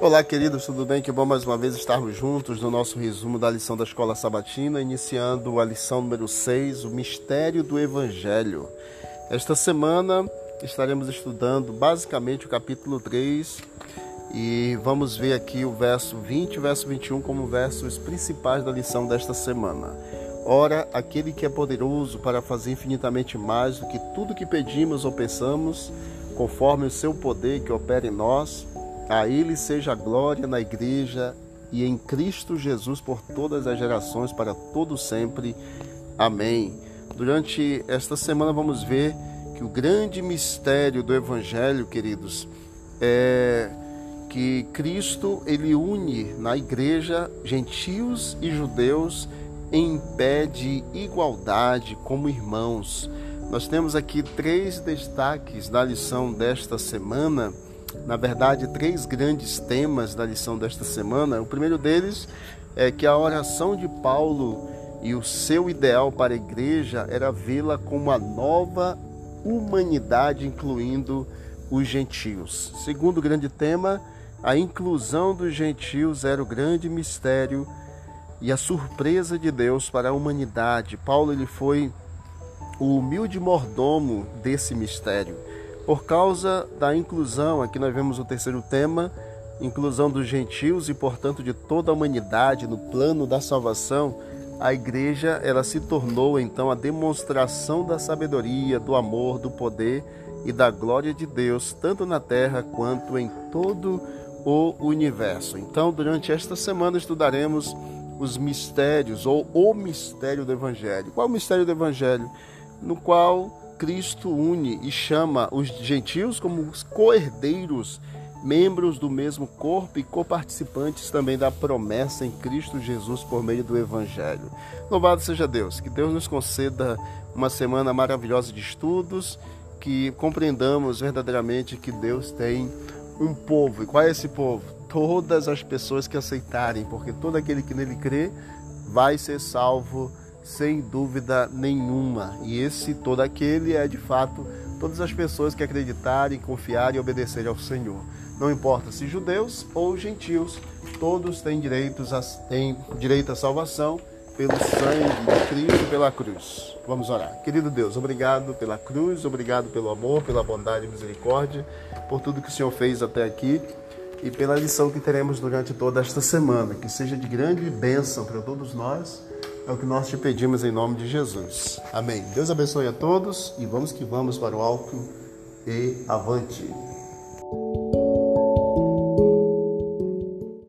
Olá, queridos, tudo bem? Que bom mais uma vez estarmos juntos no nosso resumo da lição da Escola Sabatina, iniciando a lição número 6, o mistério do Evangelho. Esta semana estaremos estudando basicamente o capítulo 3 e vamos ver aqui o verso 20 e o verso 21 como versos principais da lição desta semana. Ora, aquele que é poderoso para fazer infinitamente mais do que tudo que pedimos ou pensamos, conforme o seu poder que opera em nós, a Ele seja a glória na Igreja e em Cristo Jesus por todas as gerações, para todo sempre. Amém. Durante esta semana vamos ver que o grande mistério do Evangelho, queridos, é que Cristo ele une na Igreja gentios e judeus em pé de igualdade como irmãos. Nós temos aqui três destaques da lição desta semana na verdade, três grandes temas da lição desta semana. O primeiro deles é que a oração de Paulo e o seu ideal para a igreja era vê-la como a nova humanidade, incluindo os gentios. Segundo grande tema, a inclusão dos gentios era o grande mistério e a surpresa de Deus para a humanidade. Paulo ele foi o humilde mordomo desse mistério. Por causa da inclusão, aqui nós vemos o terceiro tema, inclusão dos gentios e, portanto, de toda a humanidade no plano da salvação, a igreja ela se tornou então a demonstração da sabedoria, do amor, do poder e da glória de Deus, tanto na terra quanto em todo o universo. Então, durante esta semana estudaremos os mistérios ou o mistério do evangelho. Qual o mistério do evangelho? No qual Cristo une e chama os gentios como os coerdeiros, membros do mesmo corpo e coparticipantes também da promessa em Cristo Jesus por meio do Evangelho. Louvado seja Deus, que Deus nos conceda uma semana maravilhosa de estudos, que compreendamos verdadeiramente que Deus tem um povo. E qual é esse povo? Todas as pessoas que aceitarem, porque todo aquele que nele crê vai ser salvo sem dúvida nenhuma. E esse todo aquele é de fato todas as pessoas que acreditarem, confiarem e obedecerem ao Senhor. Não importa se judeus ou gentios, todos têm direitos a, têm direito à salvação pelo sangue de Cristo pela cruz. Vamos orar. Querido Deus, obrigado pela cruz, obrigado pelo amor, pela bondade e misericórdia, por tudo que o Senhor fez até aqui e pela lição que teremos durante toda esta semana. Que seja de grande bênção para todos nós é o que nós te pedimos em nome de Jesus. Amém. Deus abençoe a todos e vamos que vamos para o alto e avante.